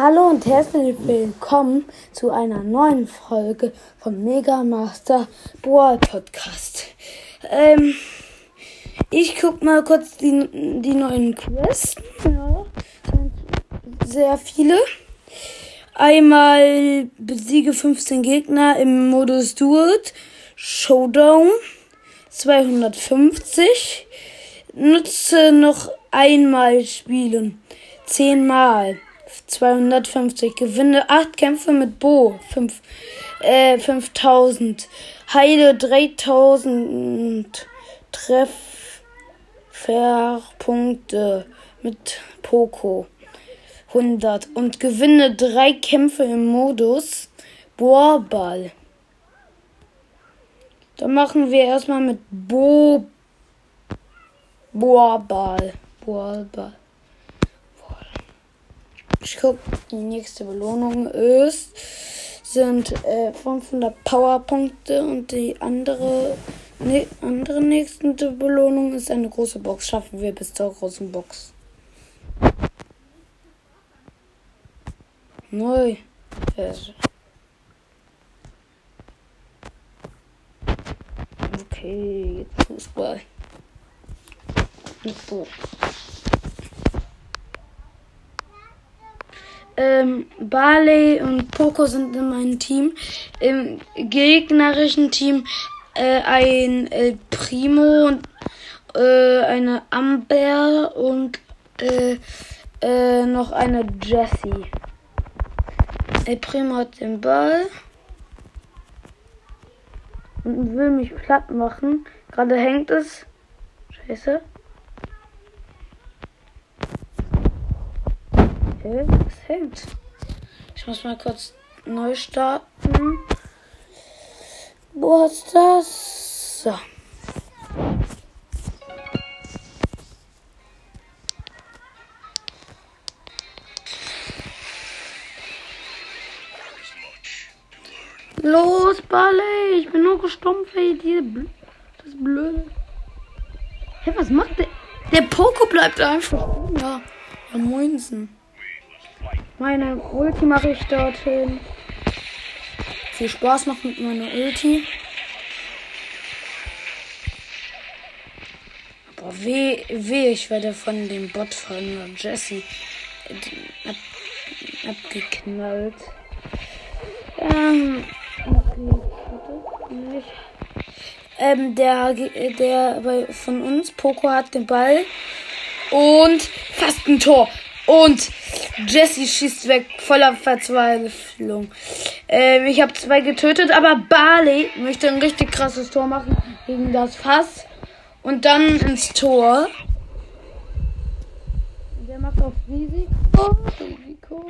Hallo und herzlich willkommen zu einer neuen Folge vom Mega Master Boa Podcast. Ähm, ich guck mal kurz die, die neuen Quests. Ja, sehr viele. Einmal besiege 15 Gegner im Modus Duet Showdown 250. Nutze noch einmal spielen. Zehnmal. 250. Gewinne 8 Kämpfe mit Bo. 5, äh, 5000. Heile 3000 Trefferpunkte mit Poco. 100. Und gewinne 3 Kämpfe im Modus Bohrball. Dann machen wir erstmal mit Bo Bohrball. Bohrball. Ich guck, die nächste Belohnung ist, sind äh, 500 Powerpunkte und die andere, ne, andere nächste Belohnung ist eine große Box. Schaffen wir bis zur großen Box. Neu. Äh. Okay, jetzt Fußball. Mit Bo. Ähm, Barley und Poco sind in meinem Team. Im gegnerischen Team äh, ein El Primo und äh, eine Amber und äh, äh, noch eine Jessie. El Primo hat den Ball und will mich platt machen. Gerade hängt es. Scheiße. Okay, es hängt. Ich muss mal kurz neu starten. Wo ist das? So. Los, Barley! Ich bin nur gestumpft, ey. Diese Bl das ist blöd. Hä, was macht der? Der Poko bleibt einfach. Ja, ja moinsen. Meine Ulti mache ich dorthin. Viel Spaß noch mit meiner Ulti. Boah, weh, weh, ich werde von dem Bot von Jesse ab, abgeknallt. Ähm, okay. Ähm, der, der bei, von uns, Poco hat den Ball und fast ein Tor. Und Jesse schießt weg, voller Verzweiflung. Ähm, ich habe zwei getötet, aber Barley möchte ein richtig krasses Tor machen gegen das Fass. Und dann ins Tor. Der macht auf Risiko. Risiko.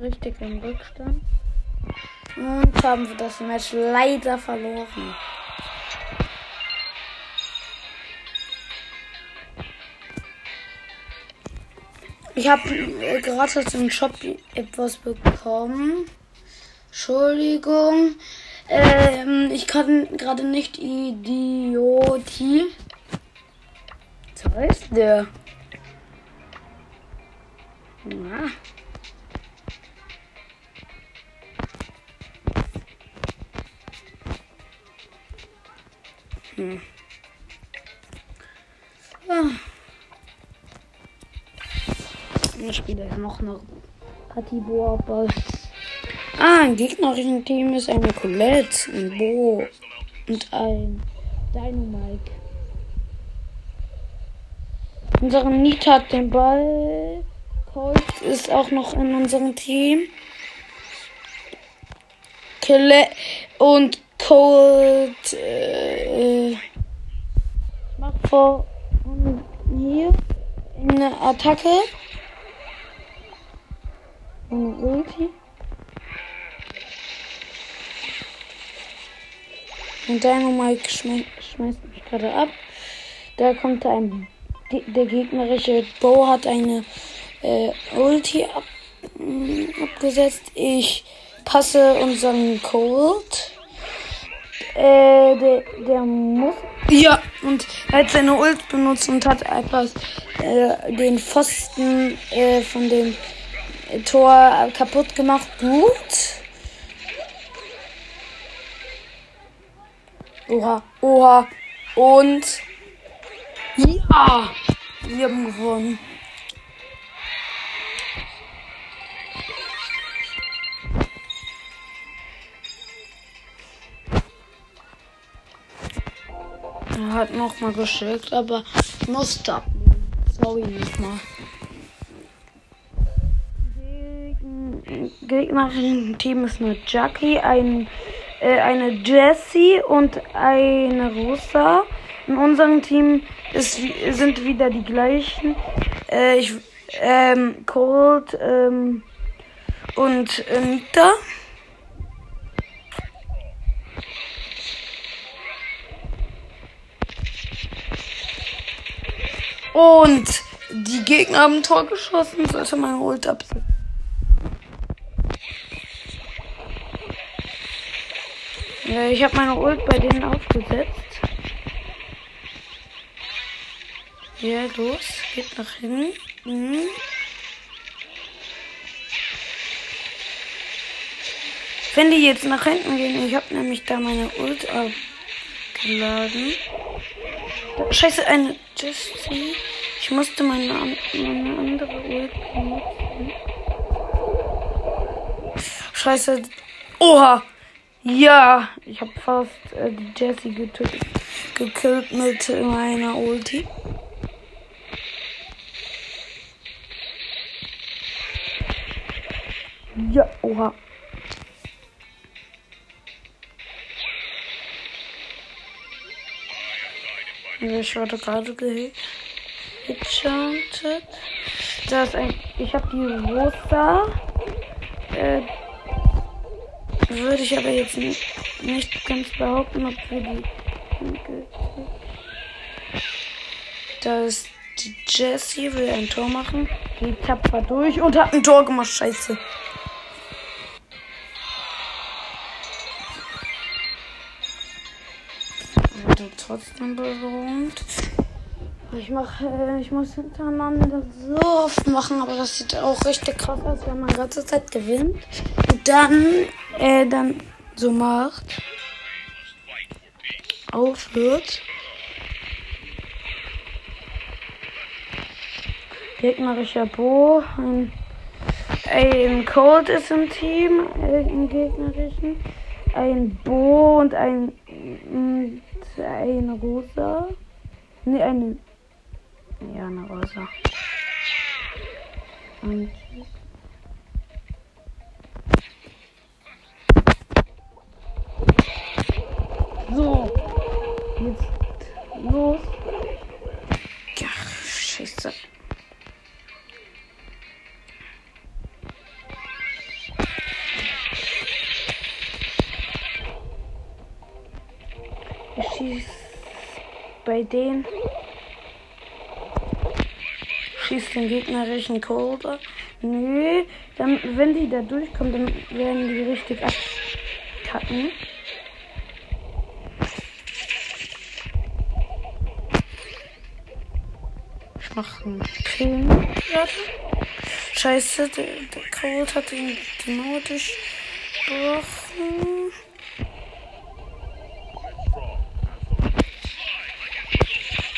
Richtig im Rückstand. Und haben wir das Match leider verloren. Ich habe äh, gratis im Shop etwas bekommen. Entschuldigung. Ähm, ich kann gerade nicht Idioti. Was heißt der? Na. Hm. Ich spiele noch eine Partie-Boa-Ball. Ah, ein gegnerischen Team ist eine Colette, ein Bo und ein Dynamike. Unsere Nita hat den Ball. Colt ist auch noch in unserem Team. Colette und Colt. Äh, ich mach vor hier eine Attacke. Eine Ulti. Und Dynamite schmeißt, schmeißt mich gerade ab. Da kommt ein. Der gegnerische Bow hat eine äh, Ulti ab, mh, abgesetzt. Ich passe unseren Cold. Äh, der, der muss. Ja, und er hat seine Ult benutzt und hat etwas äh, den Pfosten äh, von dem Tor kaputt gemacht. Gut. Oha, oha. Und ja, wir haben gewonnen. Er hat noch mal geschickt, aber musste abnehmen. Sorry nochmal. Gegnerischen Team ist eine Jackie, ein, äh, eine Jessie und eine Rosa. In unserem Team ist, sind wieder die gleichen. Äh, ich, ähm, Cold ähm, und äh, Nita. Und die Gegner haben ein Tor geschossen, sollte meine Ult absetzen. Ja, ich habe meine Ult bei denen aufgesetzt. Ja, los, geht nach hinten. Mhm. Wenn die jetzt nach hinten gehen, ich habe nämlich da meine Ult abgeladen. Scheiße, eine Jessie. Ich musste meine, meine andere Ult benutzen. Scheiße. Oha. Ja, ich habe fast äh, die Jessie getötet, gekillt mit meiner Ulti. Ja, oha. Ich wurde gerade gehitchantet. Da ist ein. Ich habe die Rosa. Äh, würde ich aber jetzt nicht, nicht ganz behaupten, ob wir die. Da ist die Jessie, will ein Tor machen. Geht tapfer durch und hat ein Tor gemacht. Scheiße. Wurde trotzdem belohnt. Ich mache, äh, ich muss hintereinander so oft machen, aber das sieht auch richtig krass aus, wenn man ganze Zeit gewinnt. Dann, äh, dann so macht. Aufhört. Gegnerischer Bo. Ein, ein Cold ist im Team, äh, im gegnerischen. Ein Bo und ein, und eine Rosa. Ne, eine ja, eine Rosa. Und bei denen schießt den gegnerischen Cobra. Nö, dann, wenn die da durchkommen, dann werden die richtig abkacken. Ich mach einen Pin. Scheiße, der, der hat die, die Mauer durchbrochen.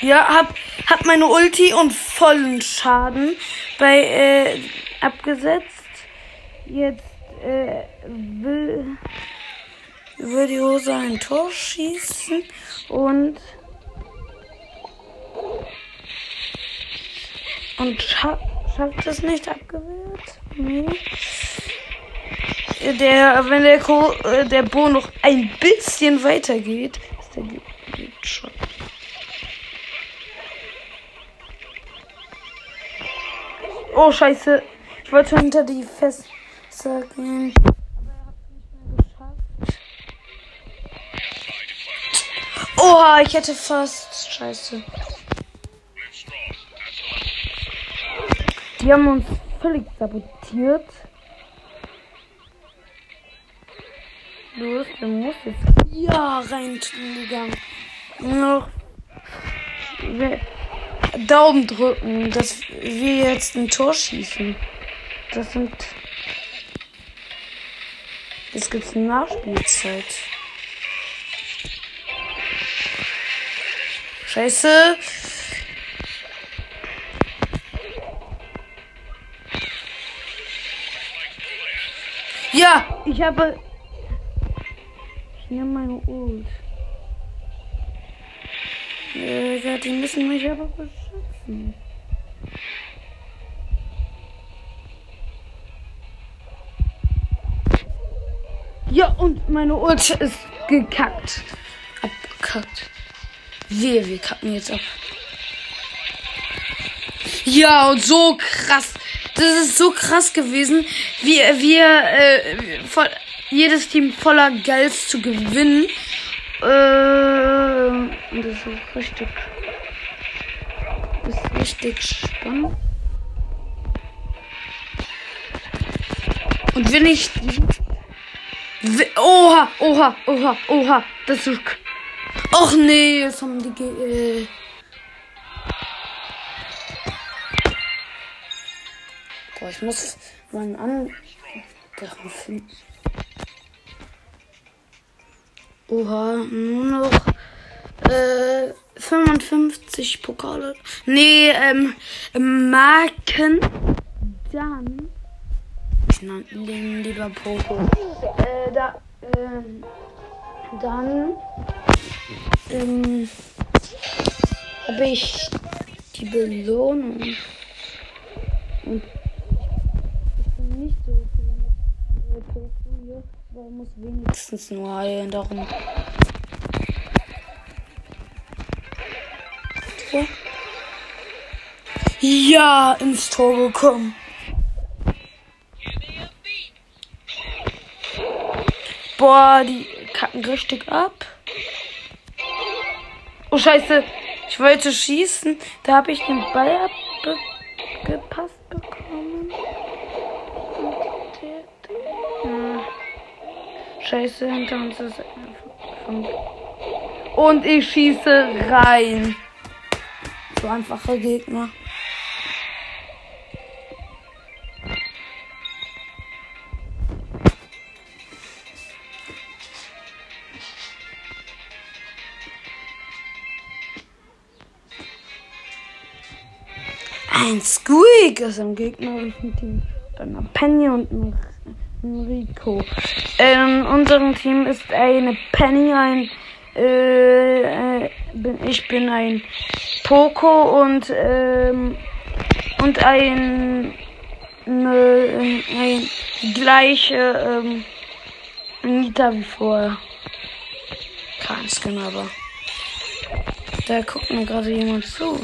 Ja, hab, hab meine Ulti und vollen Schaden bei äh, abgesetzt. Jetzt äh, will, will die Hose ein Tor schießen und und scha schafft es nicht abgewehrt. Nee. Der, wenn der, äh, der Bo noch ein bisschen weiter geht, ist der geht schon. Oh, scheiße. Ich wollte hinter die Fässer gehen. Oha, ich hätte fast. Scheiße. Die haben uns völlig sabotiert. Los, du musst jetzt ja rein. Noch Daumen drücken, dass wir jetzt ein Tor schießen. Das sind. Jetzt gibt's eine Nachspielzeit. Scheiße. Ja, ich habe. Ich nehme meine Ult. Ja, die müssen mich aber beschützen. Ja, und meine Ult ist gekackt. Abgekackt. Wehe, wir kacken jetzt ab. Ja, und so krass. Das ist so krass gewesen, wie wir äh, voll, jedes Team voller Gels zu gewinnen. Äh, das ist richtig. Ist richtig spannend. Und wenn ich. Oha, oha, oha, oha. Das ist. Och nee, jetzt haben die. Äh Boah, ich muss meinen an. Oha, nur noch äh, 55 Pokale. Nee, ähm, Marken. Dann. Ich den lieber Poco. Äh, da, ähm, dann ähm, habe ich die Belohnung. Und ich bin nicht so viel mit Poco hier, aber muss wenigstens nur heilen, darum. Ja, ins Tor gekommen. Boah, die kacken richtig ab. Oh Scheiße, ich wollte schießen. Da habe ich den Ball abgepasst bekommen. Scheiße, hinter uns ist Und ich schieße rein. So einfache Gegner. Ein Squeak ist im gegnerischen Team. Dann ein Penny und ein, Rico. In unserem Team ist eine Penny, ein äh, äh, bin, ich bin ein Poco und ähm, und ein ne, ein gleiche ähm, Nita wie vorher. Kein Skin aber. Da guckt mir gerade jemand zu.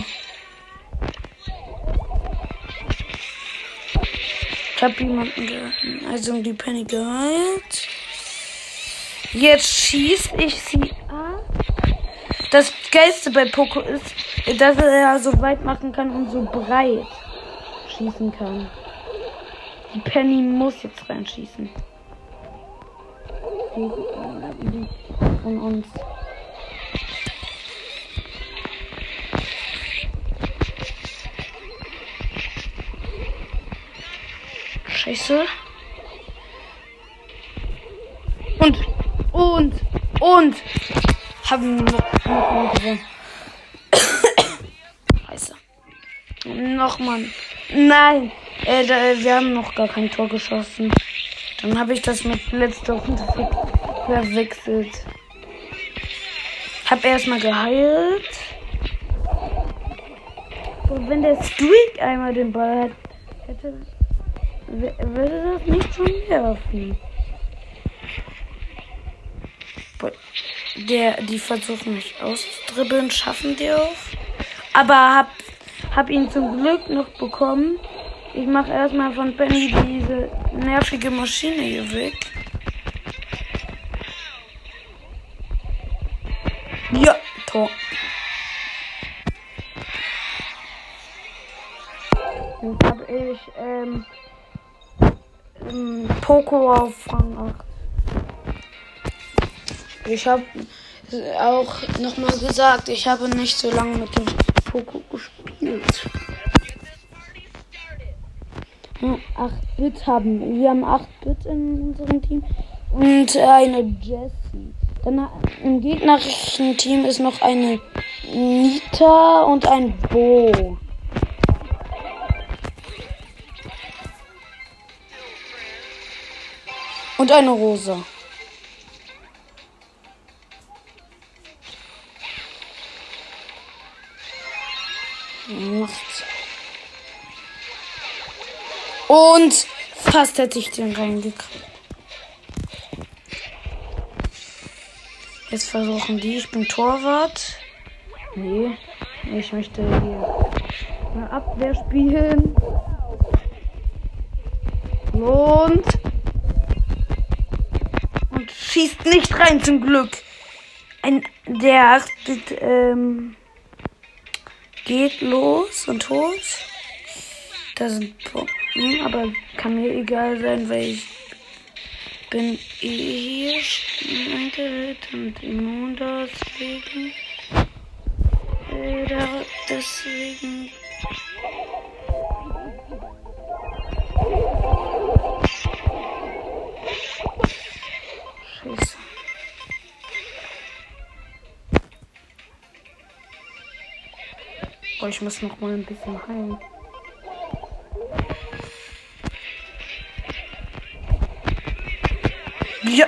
Ich hab jemanden ge also die Penny geheilt. Jetzt schieß ich sie ab. Das Geilste bei Poco ist, dass er so weit machen kann und so breit schießen kann. Die Penny muss jetzt reinschießen. Von uns. Scheiße. Und, und, und. Haben noch, noch mal gewonnen. Scheiße. Nochmal. Nein. Äh, da, wir haben noch gar kein Tor geschossen. Dann habe ich das mit letzter Runde verwechselt. Hab erstmal geheilt. Und wenn der Streak einmal den Ball hat, hätte würde das nicht schon werfen. Der, die versuchen mich auszudribbeln, schaffen die auch. Aber hab, hab ihn zum Glück noch bekommen. Ich mache erstmal von Penny diese nervige Maschine hier weg. Ja, Tor. Jetzt habe ich ähm, Poco auf Rang 8. Ich habe auch nochmal gesagt, ich habe nicht so lange mit dem Poco gespielt. gespielt. 8-Bit haben. Wir haben 8-Bit in unserem Team. Und eine Jessie. Dann im gegnerischen Team ist noch eine Nita und ein Bo. Und eine Rosa. Und fast hätte ich den reingekriegt. Jetzt versuchen die. Ich bin Torwart. Nee. Ich möchte hier eine Abwehr spielen. Und. Und schießt nicht rein zum Glück. Ein, der achtet, ähm, geht los und holt. Da sind Punkte. Hm, aber kann mir egal sein, weil ich bin eh hier eingeredet und immun deswegen. Da, deswegen. Scheiße. Oh, ich muss noch mal ein bisschen heilen. Ja.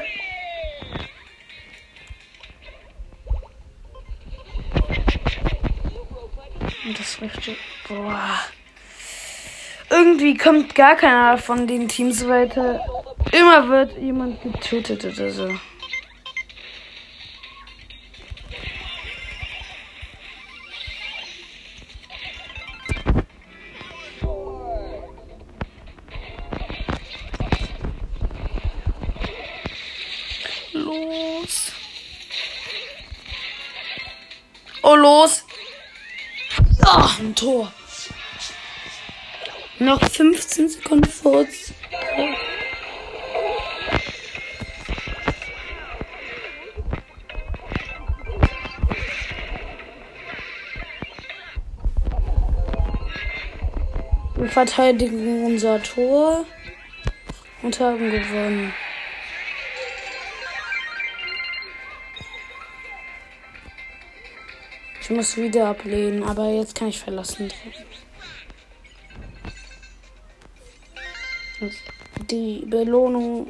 Das rechte. Boah. Irgendwie kommt gar keiner von den Teams weiter. Immer wird jemand getötet oder so. Tor. Noch 15 Sekunden vor uns. Wir verteidigen unser Tor und haben gewonnen. Ich muss wieder ablehnen, aber jetzt kann ich verlassen. Die Belohnung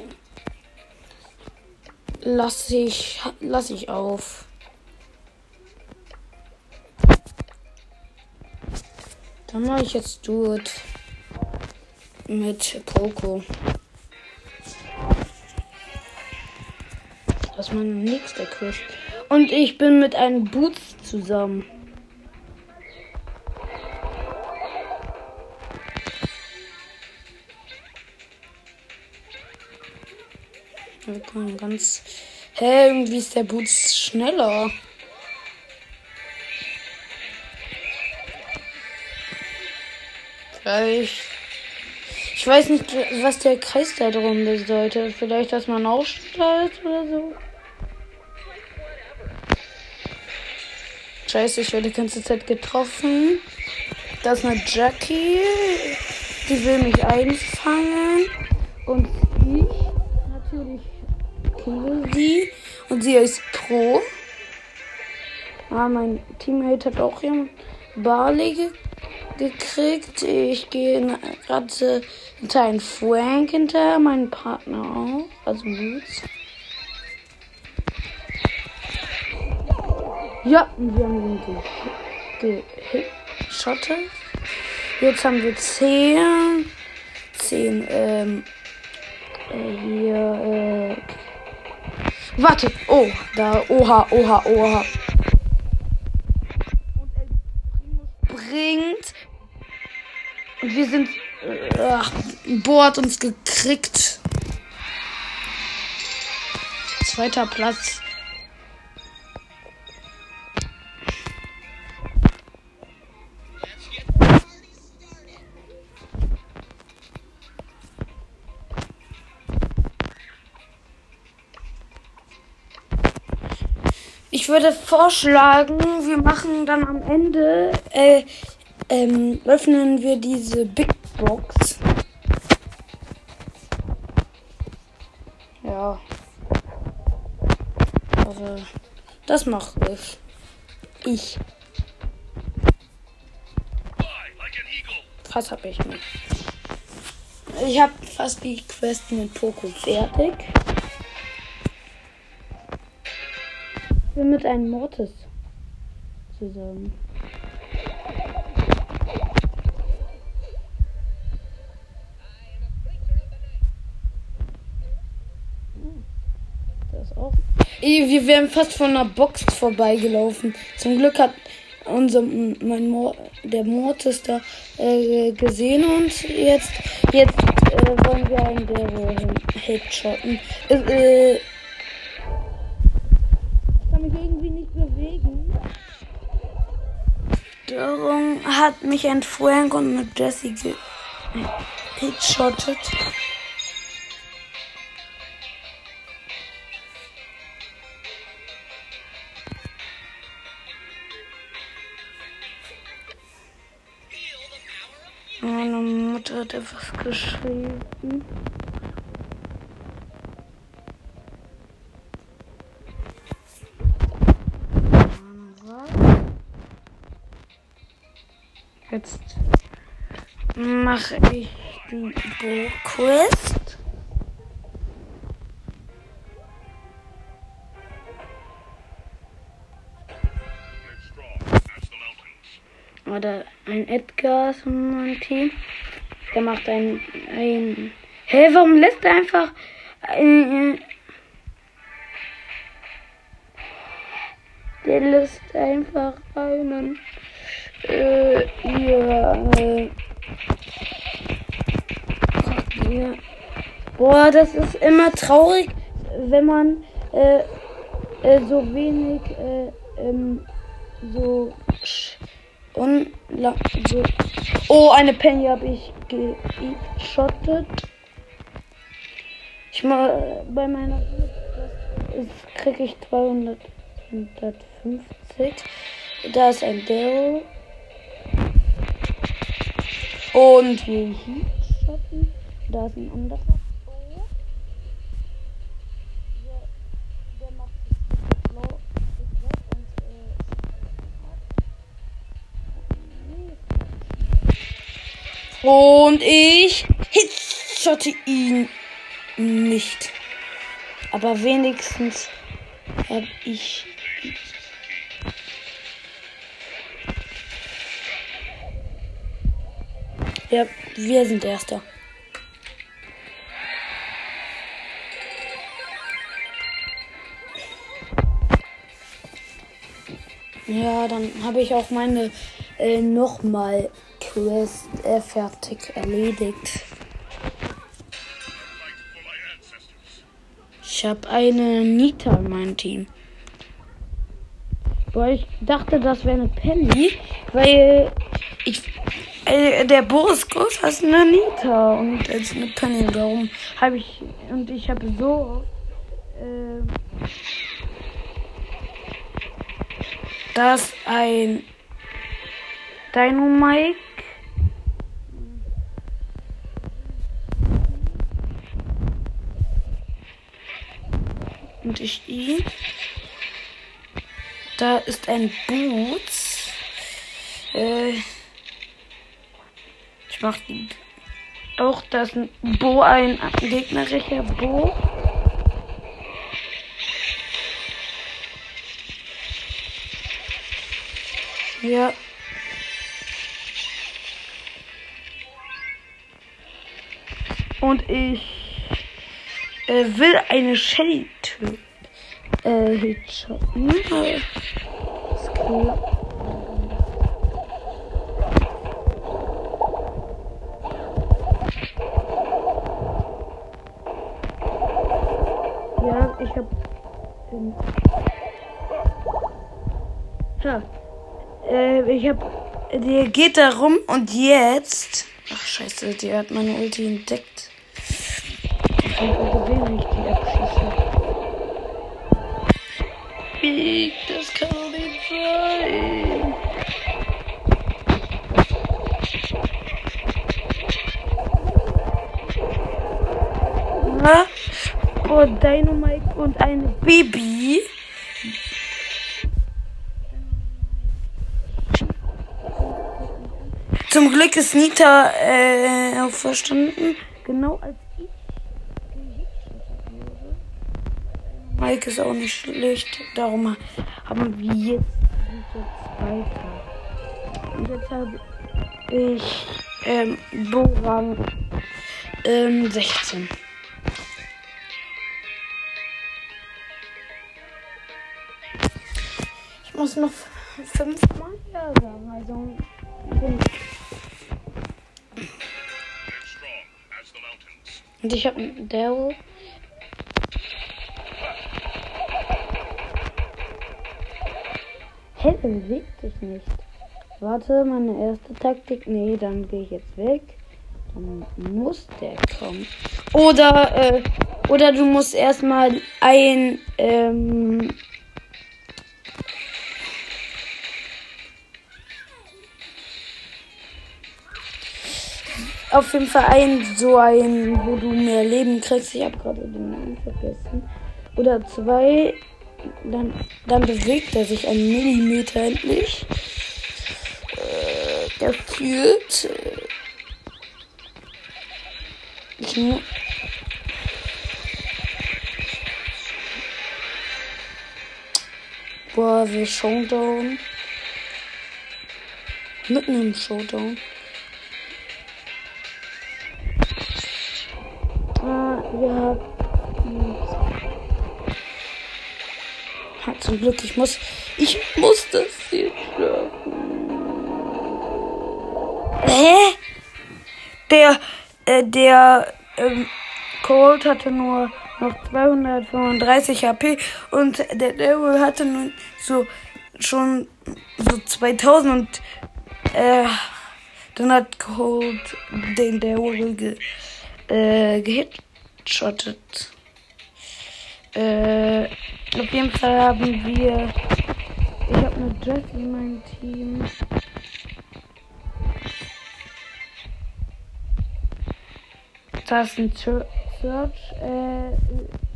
lasse ich, lasse ich auf. Dann mache ich jetzt Duet mit Poco. Das ist mein nächster Quest. Und ich bin mit einem Boots zusammen. Ganz. Hä, irgendwie ist der Boots schneller. Vielleicht. Ich weiß nicht, was der Kreis da drum bedeutet. Vielleicht, dass man aufsteigt oder so. Scheiße, ich werde die ganze Zeit getroffen. Da ist eine Jackie. Die will mich einfangen. Und ich natürlich kill sie. Und sie ist Pro. Ah, mein Teammate hat auch jemand Barley ge gekriegt. Ich gehe gerade hinter einen Frank hinter, meinen Partner auch. Also Boots. Ja, wir haben ihn geschottet. Jetzt haben wir 10. 10, ähm, äh, hier, äh, warte, oh, da, oha, oha, oha. Und El bringt. Und wir sind, äh, Bo hat uns gekriegt. Zweiter Platz. Würde vorschlagen, wir machen dann am Ende äh, ähm, öffnen wir diese Big Box. Ja. Also, das mache ich. Ich. Was habe ich nicht? Ich habe fast die Quest mit Poco fertig. Bin mit einem Mortis zusammen. Das auch. Wir wären fast von einer Box vorbeigelaufen. Zum Glück hat unser mein Mor der Mortis da äh, gesehen und jetzt jetzt äh, wollen wir einen der Headshotten. Äh, hat mich ein Frank und mit Jesse gehitshottet. Meine Mutter hat etwas geschrieben. Mache ich die Bo-Quest. Oder ein Edgar ist in meinem Team. Der macht ein. ein Hä, hey, warum lässt er einfach. Ein, der lässt einfach einen. Äh, ja, äh, ja. Boah, das ist immer traurig, wenn man äh, äh, so wenig äh, ähm, so und so. Oh, eine Penny habe ich geschottet. Ich mal bei meiner kriege ich 200 150. Da ist ein Daryl. Und wir Heatshotten. Da ist ein anderer. Und ich hitschotte ihn nicht. Aber wenigstens habe ich. Ja, wir sind Erster. Ja, dann habe ich auch meine äh, nochmal Quest äh, fertig erledigt. Ich habe eine Nita in meinem Team. Weil ich dachte, das wäre eine Penny, weil ich äh, der Groß ist eine Nita und als eine Penny. Darum habe ich und ich habe so äh, dass ein Dynamite und ich ihn. Da ist ein Boots. Äh, ich mach auch das Bo, ein gegnerischer Bo. Ja. Und ich äh, will eine Shelly. Äh, Hitshotten. Das klappt. Ich hab. Der geht da rum und jetzt. Ach, Scheiße, der hat meine Ulti entdeckt. Ich kann gewinnen, ich die abschieße. Wie? Das kann doch nicht sein. Na? Oh, Dynamite und eine Baby. Ist Nita äh, auferstanden, genau als ich Mike ist auch nicht schlecht, darum haben wir jetzt weiter. Und jetzt habe ich ähm, Borang ähm, 16. Ich muss noch fünfmal ja sagen, also fünf. Und ich habe einen Daryl. Hä, der bewegt sich nicht. Warte, meine erste Taktik. Nee, dann gehe ich jetzt weg. Dann muss der kommen. Oder, äh, oder du musst erstmal ein, ähm, auf jeden Fall ein, so ein, wo du mehr Leben kriegst. Ich habe gerade den Namen vergessen. Oder zwei, dann, dann bewegt er sich einen Millimeter endlich. Äh, der fühlt. Äh, ich Boah, wir Showdown. Mitten im Showdown. Ah, ja. Ha, zum Glück, ich muss. Ich muss das hier schaffen. Hä? Der. Äh, der. Ähm, Cold hatte nur noch 235 HP und der Daryl hatte nun so schon so 2000 und äh, dann hat Cold den Daryl ge, äh, gehitshottet. Äh, auf jeden Fall haben wir. Ich habe eine Jessie in meinem Team. Da ist ein Search, äh,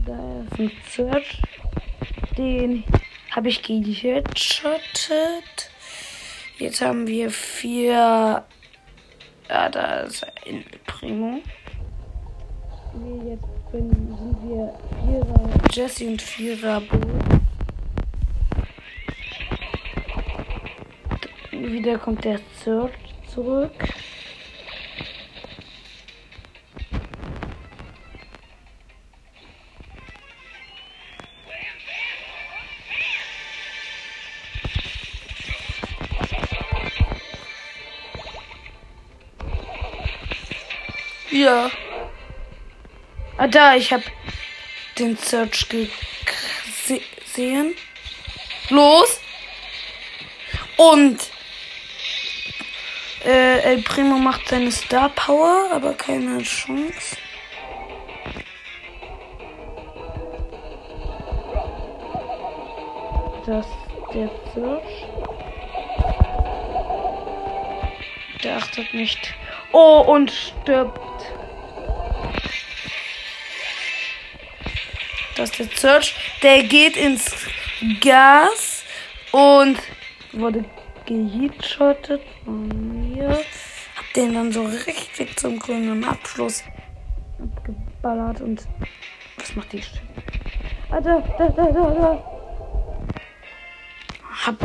da ist ein Search. Den habe ich gehitshottet. Jetzt haben wir vier. Ja, da ist ein Primo. Bin, sind wir Vierer Jesse und Vierer Bo. Wieder kommt der Search zurück. Ja. Ah, da, ich habe den Search gesehen. Los. Und äh, El Primo macht seine Star Power, aber keine Chance. Das der Search. Der achtet nicht. Oh, und stirbt. Das ist der Search. Der geht ins Gas und wurde gehitshottet von mir. Hab den dann so richtig zum grünen Abschluss abgeballert und was macht die Stimme? Ah, da, da, da, da, da. Hab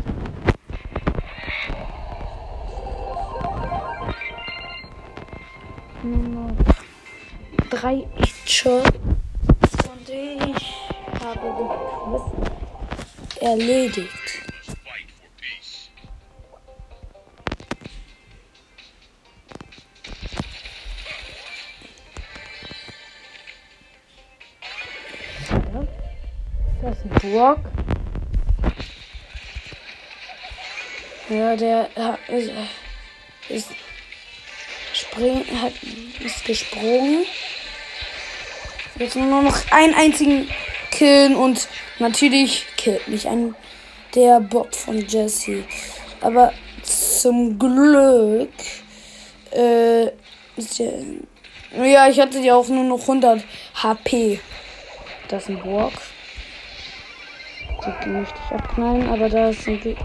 nur noch drei Shots habe den Quiz erledigt. Ja, Das ist ein Brock. Ja, der äh, ist, ist spring, hat, ist gesprungen. Jetzt nur noch einen einzigen killen und natürlich killt mich ein der Bot von Jesse. Aber zum Glück äh, Ja, ich hatte ja auch nur noch 100 HP. Das ist ein Burg. Die möchte ich abknallen, aber da ist ein... Ge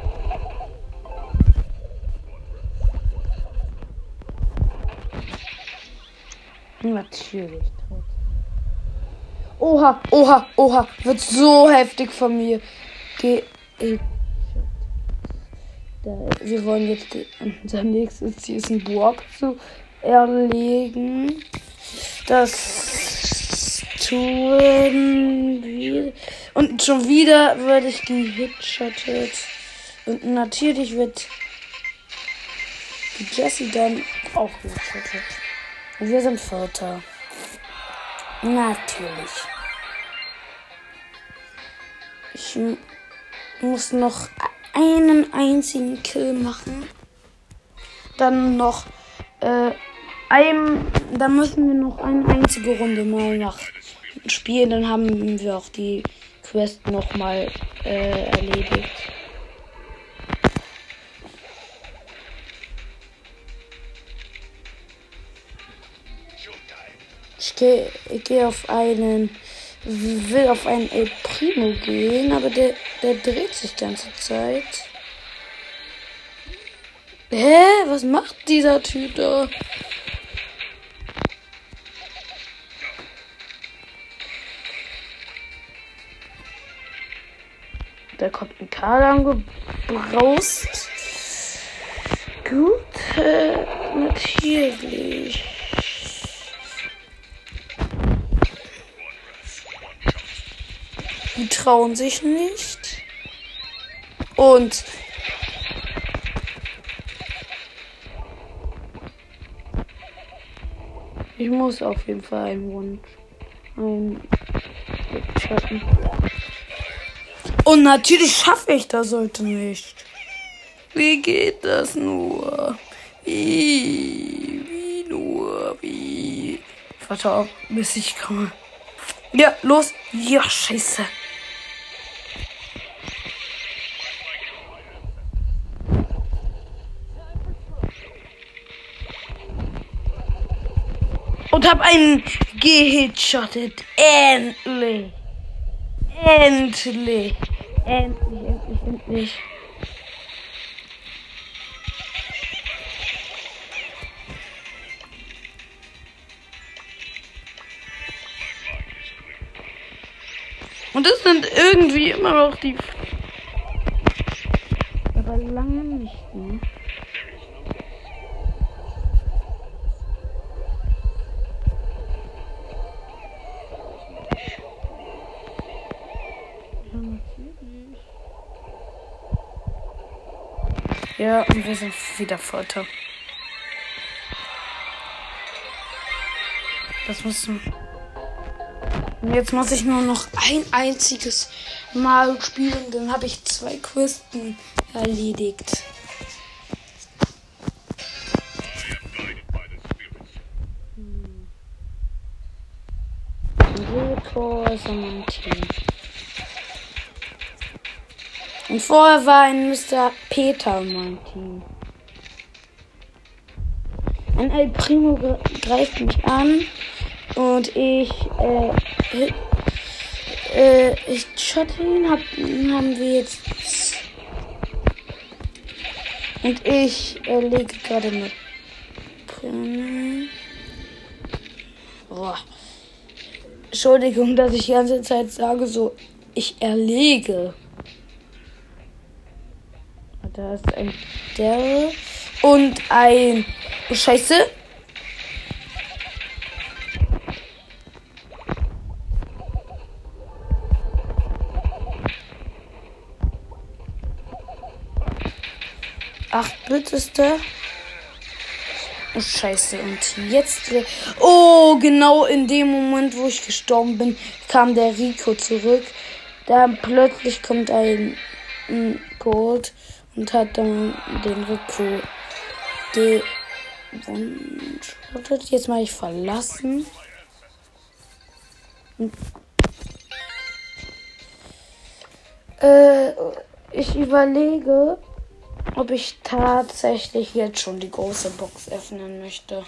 Natürlich. Oha, oha, oha. Wird so heftig von mir. Ge wir wollen jetzt unser nächstes Ziel ist ein Burg zu erlegen. Das tun wir. Und schon wieder werde ich gehitschattet. Und natürlich wird die Jessie dann auch gehitschattet. Wir sind Vierter. Natürlich. Ich muss noch einen einzigen Kill machen. Dann noch äh, ein, dann müssen wir noch eine einzige Runde mal nach spielen. Dann haben wir auch die Quest noch mal äh, erledigt. Ich gehe geh auf einen will auf einen El Primo gehen, aber der, der dreht sich die ganze Zeit. Hä? Was macht dieser Typ da? Da kommt ein Karl angebraust. Gut, äh, natürlich. Trauen sich nicht. Und ich muss auf jeden Fall einen Wunsch ein schaffen. Und natürlich schaffe ich das heute nicht. Wie geht das nur? Wie? Wie nur? Wie? Warte auf, bis ich komme. Ja, los. Ja, scheiße. Und hab einen gehitshottet. Endlich. Endlich. Endlich, endlich, endlich. Und das sind irgendwie immer noch die. Aber lange nicht, ne? Ja, und wir sind wieder Vierter. Das müssen. Jetzt muss ich nur noch ein einziges Mal spielen, dann habe ich zwei Questen erledigt. Rico ist vorher war ein Mr. Peter in meinem Team. Ein El Primo greift mich an und ich, äh, äh, ich schotte ihn, hab, haben wir jetzt. Und ich äh, lege gerade mit. Boah. Entschuldigung, dass ich die ganze Zeit sage, so, ich erlege. Da ist ein Daryl und ein. Oh, Scheiße. Acht Bit ist der. Oh, scheiße. Und jetzt. Oh, genau in dem Moment, wo ich gestorben bin, kam der Rico zurück. Da plötzlich kommt ein, ein Gold und hat dann den Rico gewunschottet. Jetzt mal ich verlassen. Äh, ich überlege, ob ich tatsächlich jetzt schon die große Box öffnen möchte.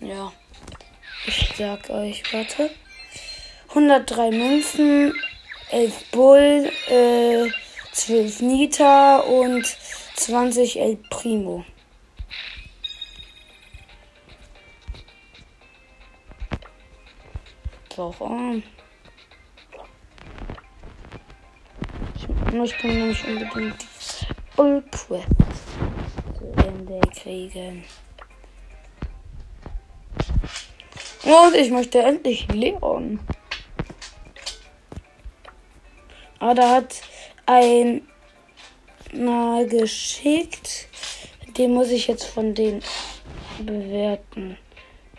Ja. Ich sag euch, warte. 103 Münzen, 11 Bull, äh, 12 Nita und 20 El Primo. Doch, arm. Ich möchte nämlich unbedingt die Bullquest zu Ende kriegen. Und ich möchte endlich Leon. Aber da hat ein na geschickt. Den muss ich jetzt von den bewerten.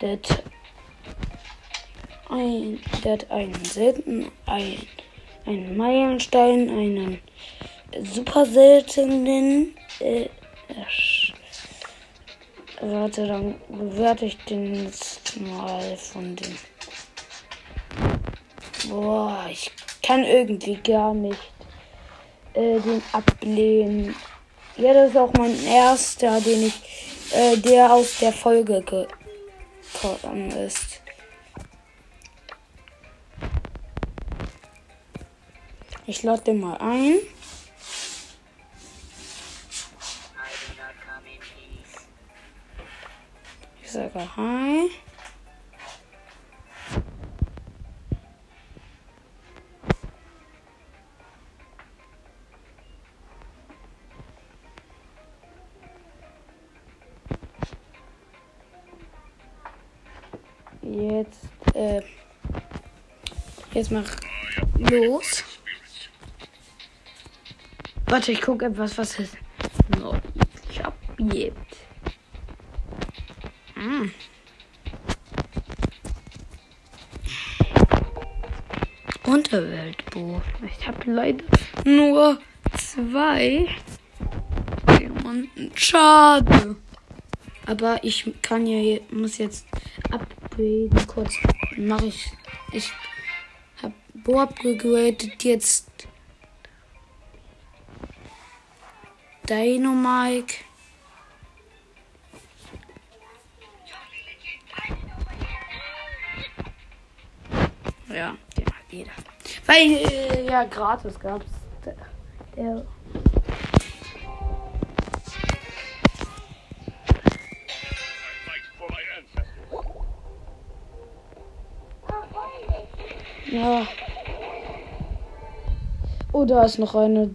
Der hat, ein, der hat einen seltenen, ein, einen Meilenstein, einen super seltenen. Äh, warte, dann bewerte ich den jetzt mal von den. Boah, ich kann irgendwie gar nicht äh, den ablehnen. Ja, das ist auch mein erster, den ich, äh, der aus der Folge gekommen ist. Ich lade den mal ein. Ich sage Hi. Jetzt, äh, jetzt mach los. Warte, ich gucke etwas, was es noch hab gibt. Hm. Unterweltbuch. Ich habe leider nur zwei Diamanten. Schade. Aber ich kann ja, muss jetzt upgraden. Kurz mache ich. Ich habe Bo upgradet jetzt. Dynamike. Ja, den hat jeder. Weil, äh, ja, gratis gab's. Der, der da ist noch eine.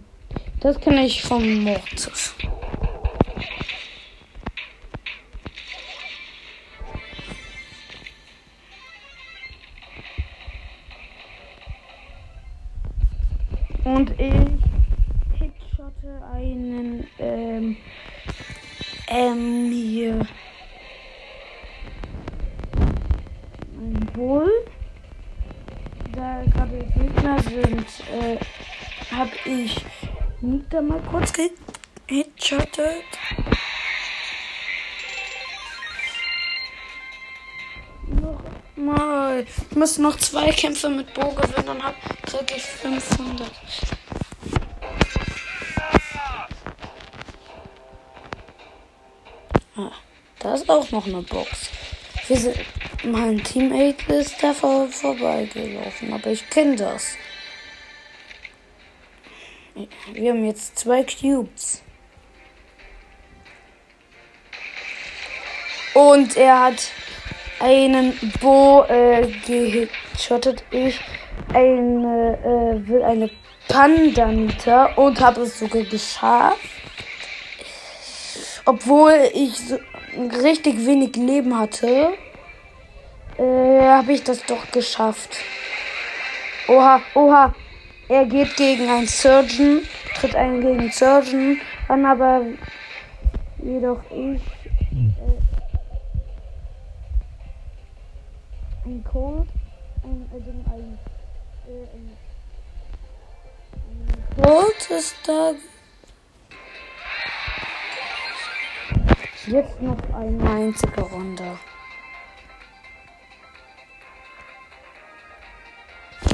Das kenne ich vom Mortis. Nochmal. Ich muss noch zwei Kämpfe mit Bo gewinnen, dann hab, krieg ich 500. Ah, da ist auch noch eine Box. Wir sind, mein Teammate ist da vor, vorbeigelaufen, aber ich kenne das. Wir haben jetzt zwei Cubes. Und er hat einen Bo äh, gehitschottet. Ich eine, äh, will eine Panda und habe es sogar geschafft. Obwohl ich so richtig wenig Leben hatte, äh, habe ich das doch geschafft. Oha, oha. Er geht gegen einen Surgeon, tritt einen gegen Surgeon an, aber jedoch ich ein Cold, ein, also äh, ein, ein Cold ist da. Jetzt noch eine einzige Runde.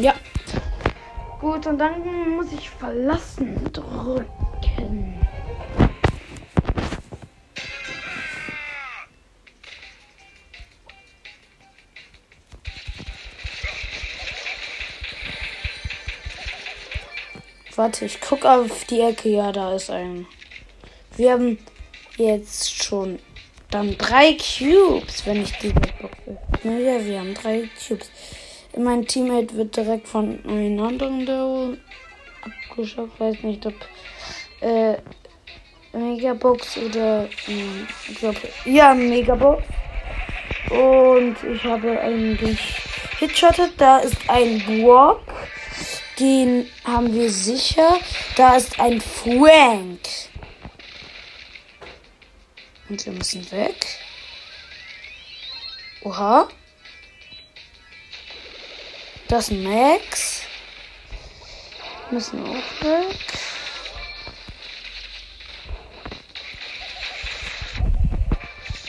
Ja. Gut, und dann muss ich verlassen drücken. Warte, ich guck auf die Ecke. Ja, da ist ein. Wir haben jetzt schon dann drei Cubes, wenn ich die wegboxe. Naja, wir haben drei Cubes. Mein Teammate wird direkt von einem anderen da abgeschafft. Weiß nicht, ob äh, Megabox oder äh, ich glaube ja Megabox. Und ich habe eigentlich Hitshottet. Da ist ein Brock. Den haben wir sicher. Da ist ein Frank. Und wir müssen weg. Oha. Das ist Max. Müssen auch weg.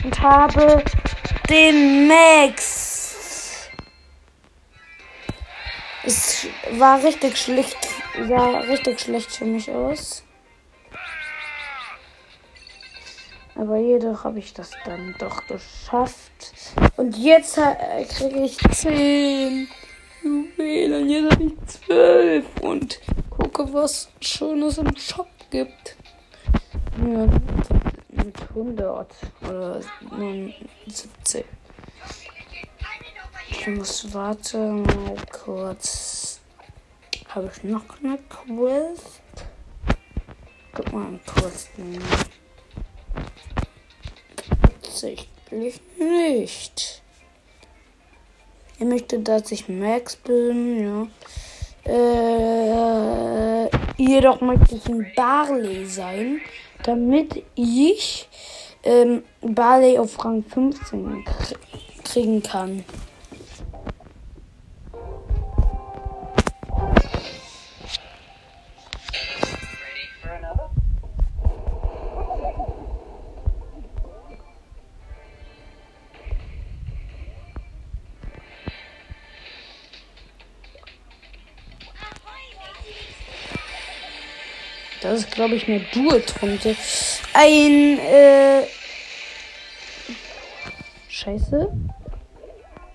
Und habe den Max. Es war richtig schlecht. Sah richtig schlecht für mich aus. Aber jedoch habe ich das dann doch geschafft. Und jetzt kriege ich 10. Juwelen. Jetzt habe ich zwölf und gucke, was Schönes im Shop gibt. Ja, mit 100 oder 70. Ich muss warten mal kurz. Habe ich noch eine Quest? Guck mal kurz. Tatsächlich nicht. Er möchte, dass ich Max bin, ja. Äh, jedoch möchte ich ein Barley sein, damit ich ähm, Barley auf Rang 15 kriegen kann. Das ist, glaube ich, eine Dual-Trunte. Ein, äh. Scheiße.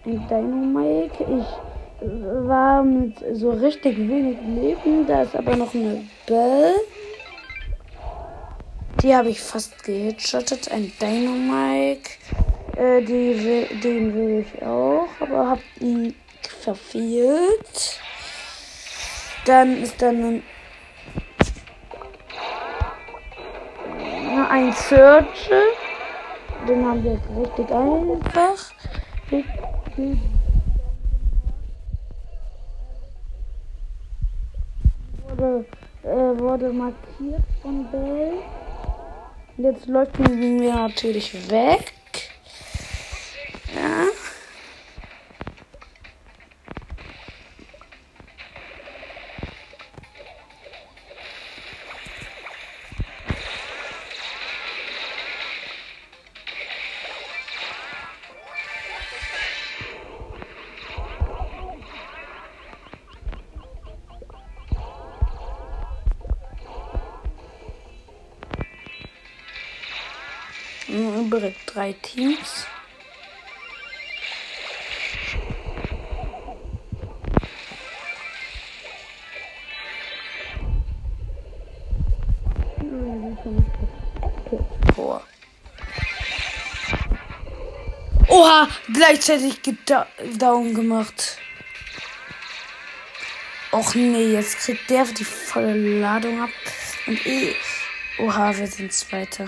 Ein Dynamite. Ich war mit so richtig wenig Leben. Da ist aber noch eine Bell. Die habe ich fast gehitschottet. Ein Dynamite. Äh, die den will ich auch. Aber hab ihn verfehlt. Dann ist dann ein ein Search. Den haben wir jetzt richtig einfach. Wurde, äh, wurde markiert von Bell. Jetzt läuft mir natürlich weg. Drei Teams. Oha, gleichzeitig down gemacht. Och nee, jetzt kriegt der die volle Ladung ab. Und eh. Oha, wir sind Zweiter.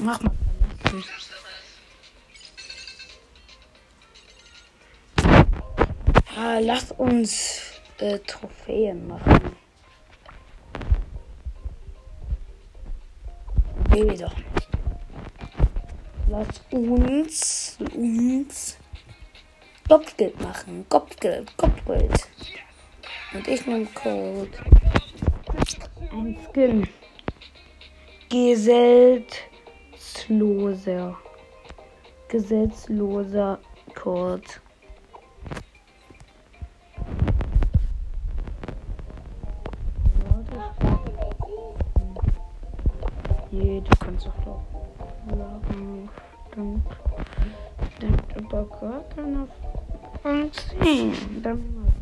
Mach mal. Ah, lass uns äh, Trophäen machen. Nee, doch nicht. Lass uns, uns Kopfgeld machen. Kopfgeld, Kopfgeld. Und ich nehme Code. Ein Skin. Gesellt gesetzloser, gesetzloser Code. Nee, du kannst doch doch. Dann denkt aber gar von sehen. Dann mal.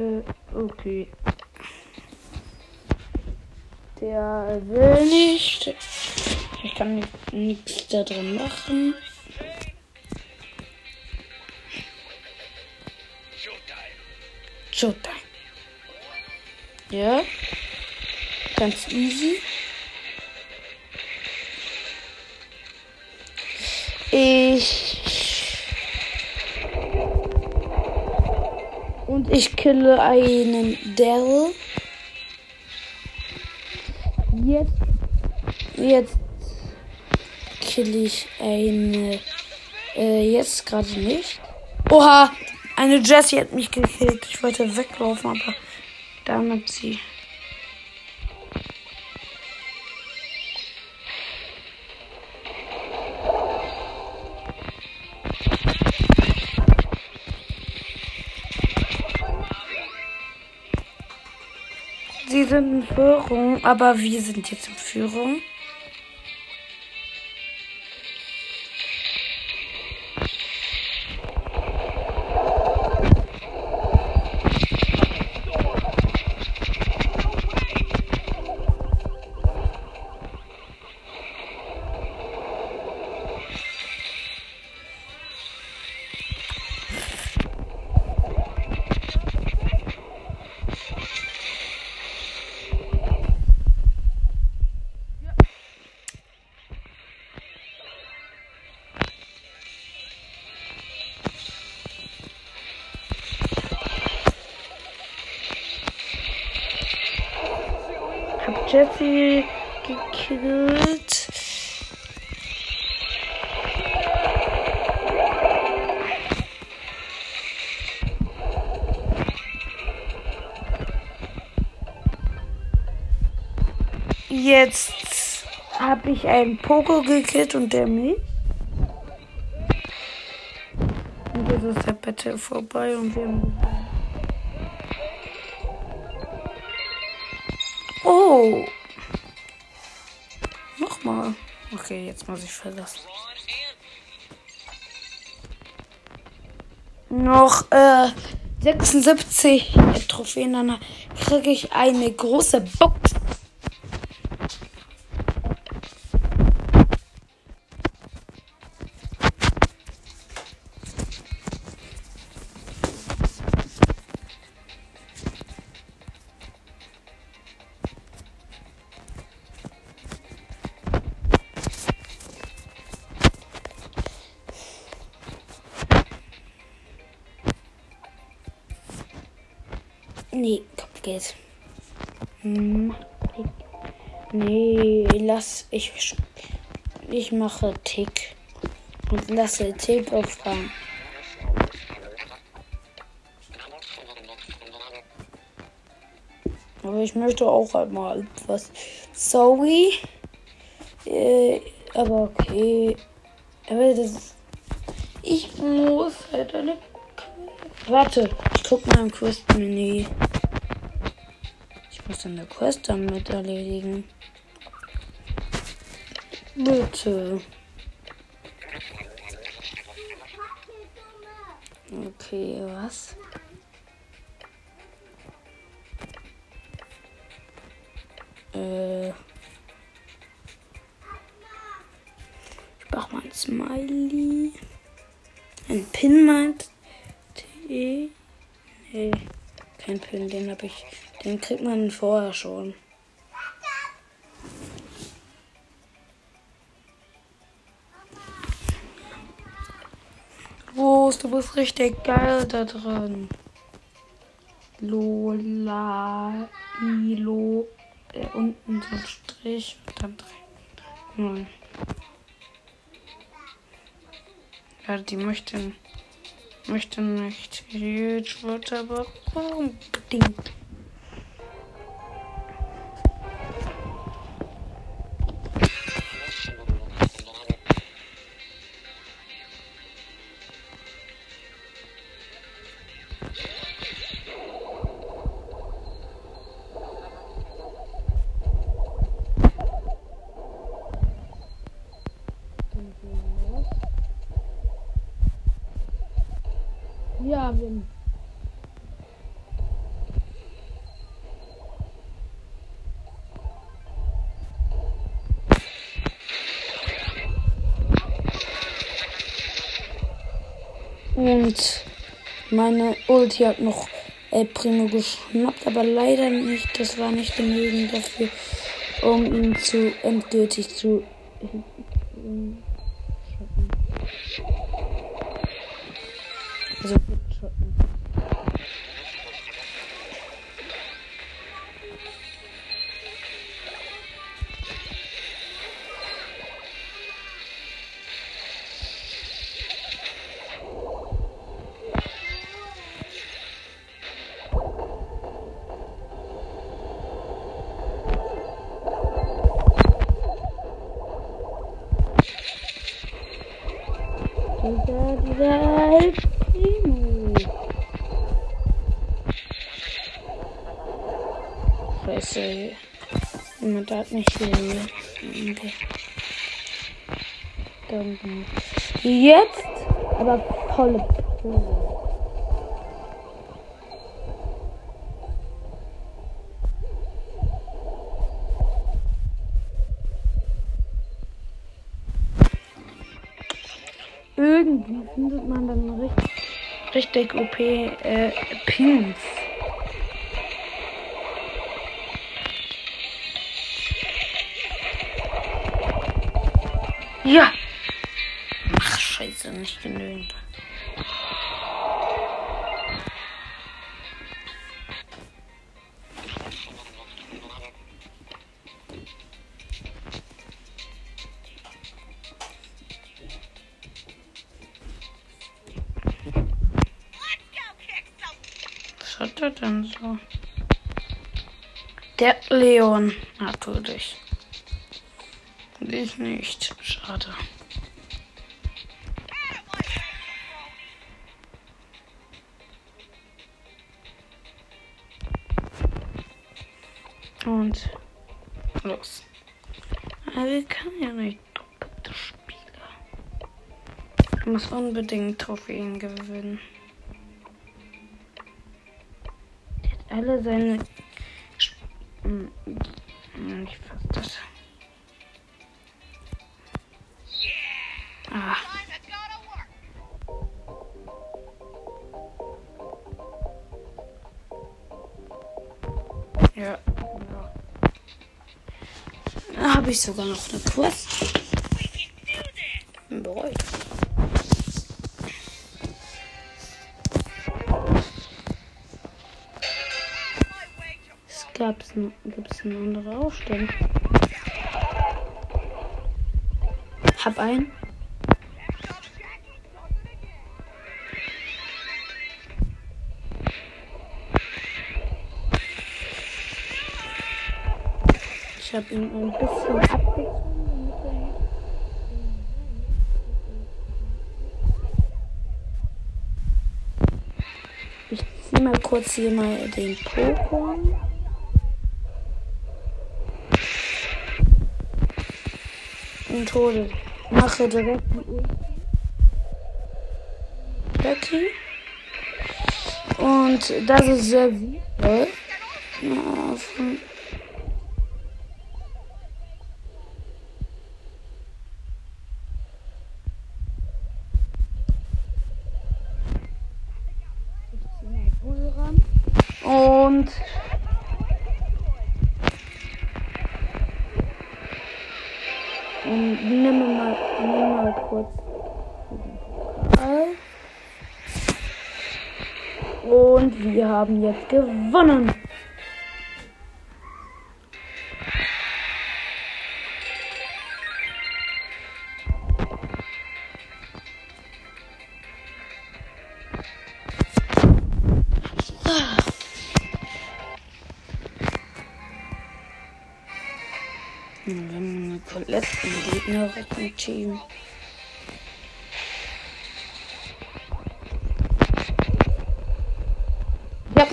Äh, okay. Der will nicht. Ich kann nicht- nichts da drin machen. Showtime. Ja. Ganz easy. Ich kille einen Daryl. Jetzt. Jetzt kill ich eine. Äh, jetzt gerade nicht. Oha! Eine Jessie hat mich gekillt. Ich wollte weglaufen, aber damit sie. Führung, aber wir sind jetzt in Führung. Jetzt habe ich einen Poco gekillt und der mich. Und jetzt ist der Battle vorbei und wir haben Oh. Nochmal. Okay, jetzt muss ich verlassen. Noch äh, 76 Trophäen, dann kriege ich eine große Box. Ich. Ich mache Tick. Und lasse Tick auffangen. Aber ich möchte auch einmal etwas. Sorry. Äh, aber okay. Aber das. Ich muss halt eine. Warte, ich guck mal im Quest-Menü. Ich muss eine Quest damit erledigen. Bitte. Okay, was? Äh. Ich mach mal ein Smiley. Ein Pin meint. T. Nee. Kein Pin, den hab ich. Den kriegt man vorher schon. Du bist richtig geil da drin. Lola, Ilo, äh, unten so ein Strich und dann drei. Neun. Ja, die möchten, möchten nicht. Ich wollte aber unbedingt. Meine Ulti hat noch El Primo geschnappt, aber leider nicht. Das war nicht genügend dafür, um ihn zu endgültig zu. Dieser, dieser El Primo. Scheiße. Jemand hat mich hier. Okay. Jetzt aber volle Pulle. Richtig OP äh, Pins. Ja. Leon, natürlich. Und ich nicht. Schade. Und los. Aber wir können ja nicht doppelte Spiele. Ich muss unbedingt Trophäen gewinnen. Der hat alle seine. Hm, Ich fass das. Ah. Ja. ja. Da habe ich sogar noch eine Quest. Es n- gibt's eine andere Aufstellung. Hab einen. Ich habe ihn ein bisschen abgezogen. Ich zieh mal kurz hier mal den Pokémon. Und Tode. Mache direkt. Jackie. Und das ist sehr sinnvoll. Haben jetzt gewonnen. Wir haben eine Colette im gegnerischen Team.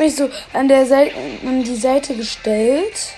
Mich so an der Seite an die Seite gestellt.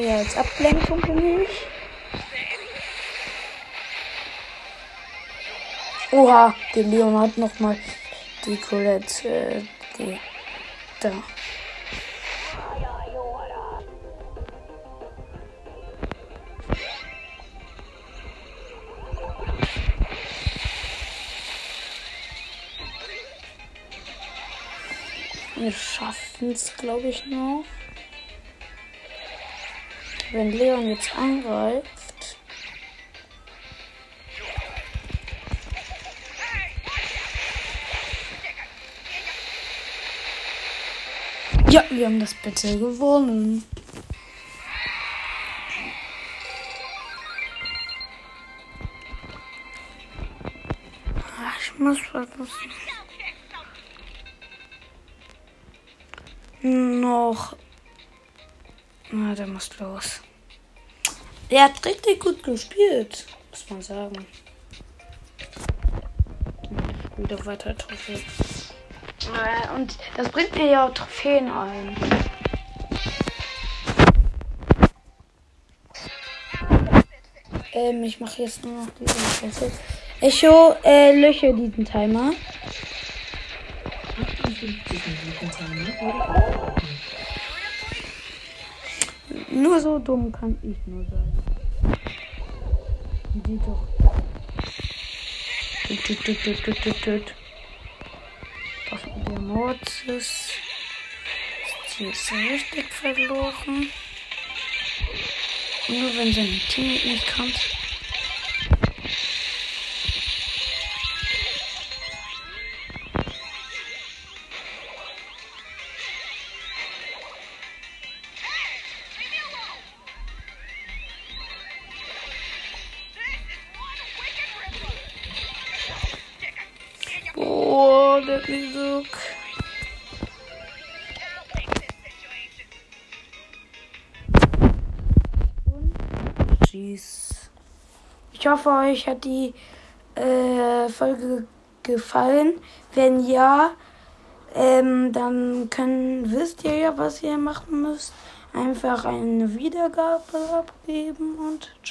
Ja als Ablenkung für mich. Oha, der Leon hat nochmal die Colette, äh, die, da. Wir schaffen es, glaube ich, noch. Wenn Leon jetzt angreift. Ja, wir haben das Battle gewonnen. Ah, Ich muss was noch. Na, der muss los. Er hat richtig gut gespielt, muss man sagen. Wieder weiter Trophäen. Äh, Und das bringt mir ja auch Trophäen ein. Ähm, ich mache jetzt nur noch diesen Kessel. Echo, äh, lösche diesen Timer. Nur so dumm kann ich nur sein. Die doch. Tut, tut, tut, tut, tut, tut, tut. Doch der Mortis. Sie ist richtig verloren. Nur wenn sein Team nicht kommt. Hoffe, euch hat die äh, Folge gefallen. Wenn ja, ähm, dann können, wisst ihr ja, was ihr machen müsst. Einfach eine Wiedergabe abgeben und tschüss.